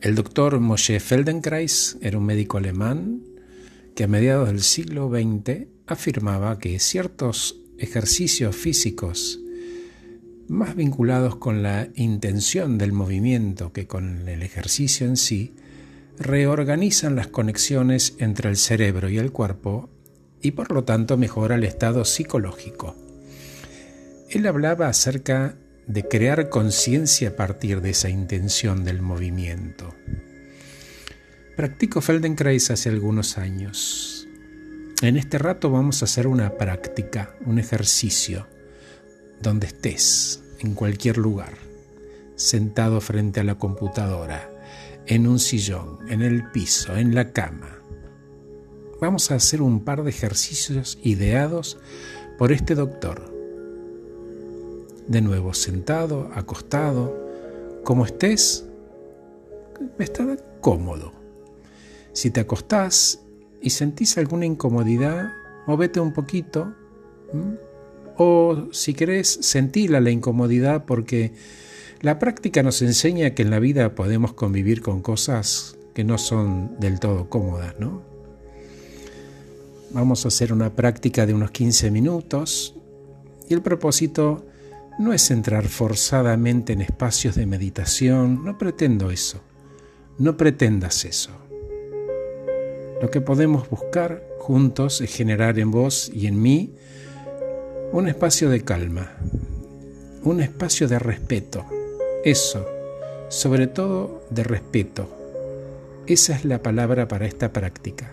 El doctor Moshe Feldenkrais era un médico alemán que a mediados del siglo XX afirmaba que ciertos ejercicios físicos más vinculados con la intención del movimiento que con el ejercicio en sí, reorganizan las conexiones entre el cerebro y el cuerpo y por lo tanto mejora el estado psicológico. Él hablaba acerca de crear conciencia a partir de esa intención del movimiento. Practico Feldenkrais hace algunos años. En este rato vamos a hacer una práctica, un ejercicio, donde estés, en cualquier lugar, sentado frente a la computadora, en un sillón, en el piso, en la cama. Vamos a hacer un par de ejercicios ideados por este doctor. De nuevo, sentado, acostado, como estés, está cómodo. Si te acostás y sentís alguna incomodidad, movete un poquito. O si querés, sentila la incomodidad porque la práctica nos enseña que en la vida podemos convivir con cosas que no son del todo cómodas, ¿no? Vamos a hacer una práctica de unos 15 minutos y el propósito no es entrar forzadamente en espacios de meditación, no pretendo eso, no pretendas eso. Lo que podemos buscar juntos es generar en vos y en mí un espacio de calma, un espacio de respeto, eso, sobre todo de respeto. Esa es la palabra para esta práctica.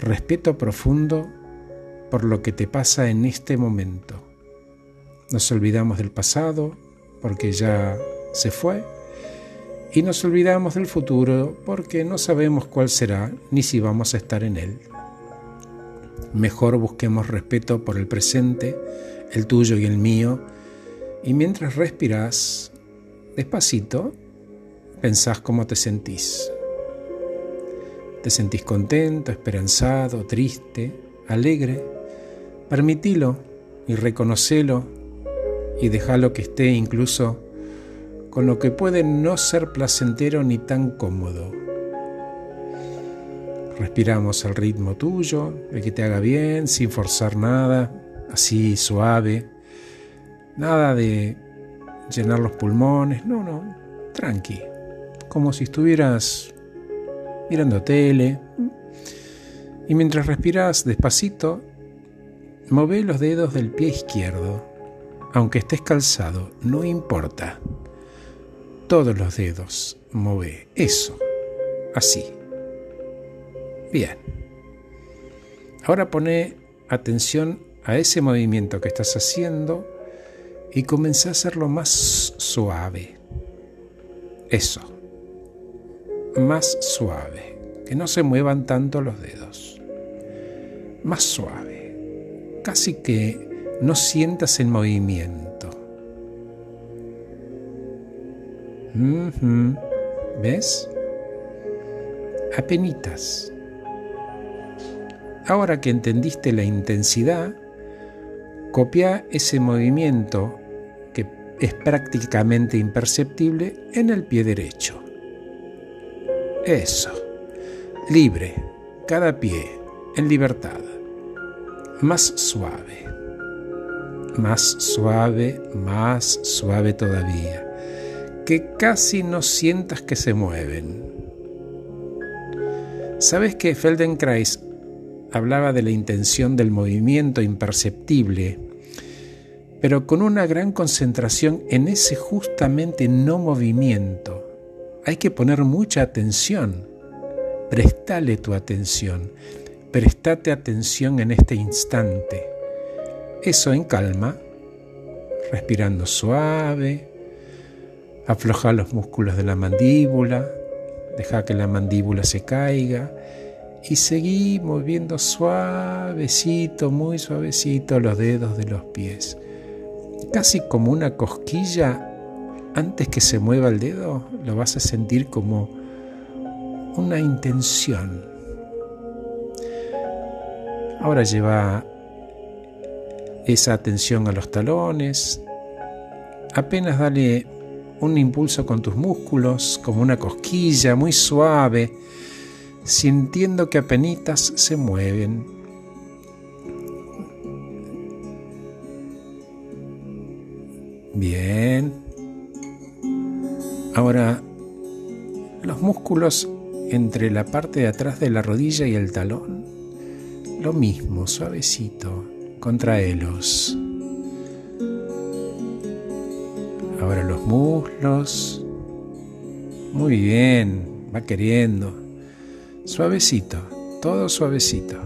Respeto profundo por lo que te pasa en este momento. Nos olvidamos del pasado porque ya se fue y nos olvidamos del futuro porque no sabemos cuál será ni si vamos a estar en él. Mejor busquemos respeto por el presente, el tuyo y el mío, y mientras respiras, Despacito, pensás cómo te sentís. ¿Te sentís contento, esperanzado, triste, alegre? Permitilo y reconocelo y déjalo que esté incluso con lo que puede no ser placentero ni tan cómodo. Respiramos al ritmo tuyo, el que te haga bien, sin forzar nada, así suave. Nada de llenar los pulmones, no, no, tranqui, como si estuvieras mirando tele. Y mientras respiras despacito, move los dedos del pie izquierdo, aunque estés calzado, no importa. Todos los dedos, move eso, así. Bien. Ahora pone atención a ese movimiento que estás haciendo y comencé a hacerlo más suave. Eso. Más suave. Que no se muevan tanto los dedos. Más suave. Casi que no sientas el movimiento. ¿Ves? Apenitas. Ahora que entendiste la intensidad, copia ese movimiento es prácticamente imperceptible en el pie derecho. Eso. Libre. Cada pie. En libertad. Más suave. Más suave, más suave todavía. Que casi no sientas que se mueven. ¿Sabes que Feldenkrais hablaba de la intención del movimiento imperceptible pero con una gran concentración en ese justamente no movimiento. Hay que poner mucha atención. Prestale tu atención. Prestate atención en este instante. Eso en calma, respirando suave. Afloja los músculos de la mandíbula. Deja que la mandíbula se caiga. Y seguí moviendo suavecito, muy suavecito los dedos de los pies casi como una cosquilla, antes que se mueva el dedo, lo vas a sentir como una intención. Ahora lleva esa atención a los talones, apenas dale un impulso con tus músculos, como una cosquilla muy suave, sintiendo que apenas se mueven. Bien. Ahora, los músculos entre la parte de atrás de la rodilla y el talón, lo mismo, suavecito, contraelos. Ahora los muslos. Muy bien, va queriendo. Suavecito, todo suavecito.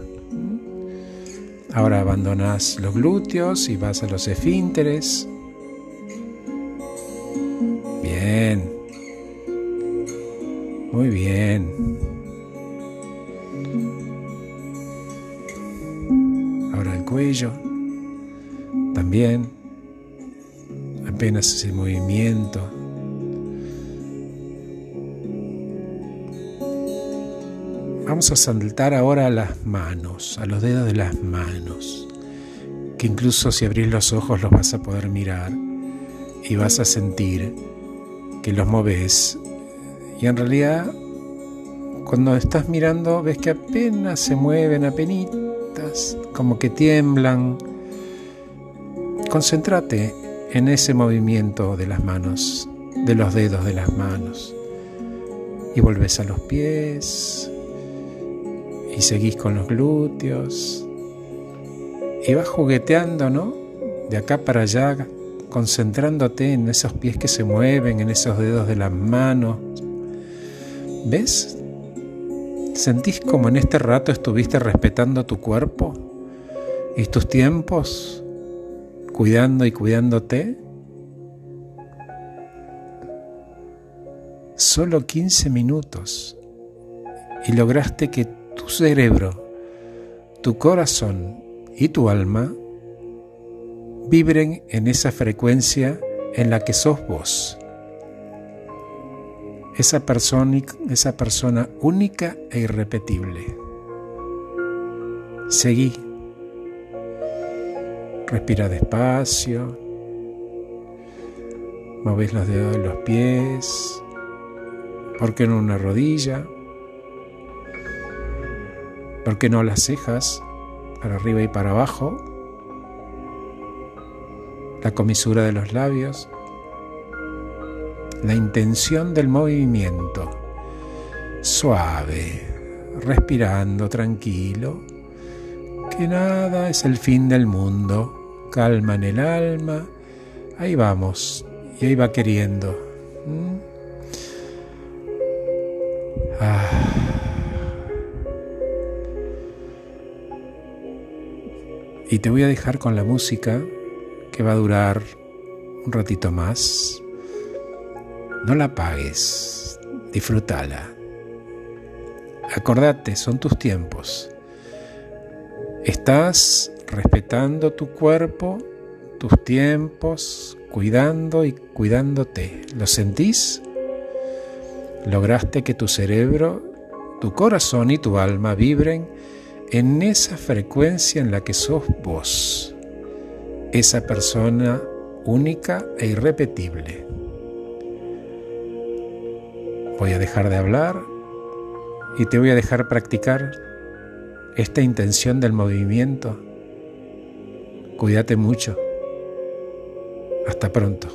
Ahora abandonas los glúteos y vas a los esfínteres. Bien. Muy bien. Cuello. También apenas ese movimiento. Vamos a saltar ahora a las manos, a los dedos de las manos, que incluso si abrís los ojos los vas a poder mirar y vas a sentir que los moves. Y en realidad, cuando estás mirando, ves que apenas se mueven, apenas, como que tiemblan. Concéntrate en ese movimiento de las manos, de los dedos de las manos. Y volvés a los pies y seguís con los glúteos y vas jugueteando, ¿no? De acá para allá, concentrándote en esos pies que se mueven, en esos dedos de las manos. ¿Ves? ¿Sentís como en este rato estuviste respetando tu cuerpo y tus tiempos? cuidando y cuidándote? Solo 15 minutos y lograste que tu cerebro, tu corazón y tu alma vibren en esa frecuencia en la que sos vos. Esa persona, esa persona única e irrepetible. Seguí Respira despacio. Moves los dedos de los pies. ¿Por qué no una rodilla? ¿Por qué no las cejas? Para arriba y para abajo. La comisura de los labios. La intención del movimiento. Suave. Respirando tranquilo. Que nada es el fin del mundo calma en el alma, ahí vamos, y ahí va queriendo. ¿Mm? Ah. Y te voy a dejar con la música que va a durar un ratito más. No la apagues, disfrútala. Acordate, son tus tiempos. Estás respetando tu cuerpo, tus tiempos, cuidando y cuidándote. ¿Lo sentís? Lograste que tu cerebro, tu corazón y tu alma vibren en esa frecuencia en la que sos vos, esa persona única e irrepetible. Voy a dejar de hablar y te voy a dejar practicar esta intención del movimiento Cuídate mucho. Hasta pronto.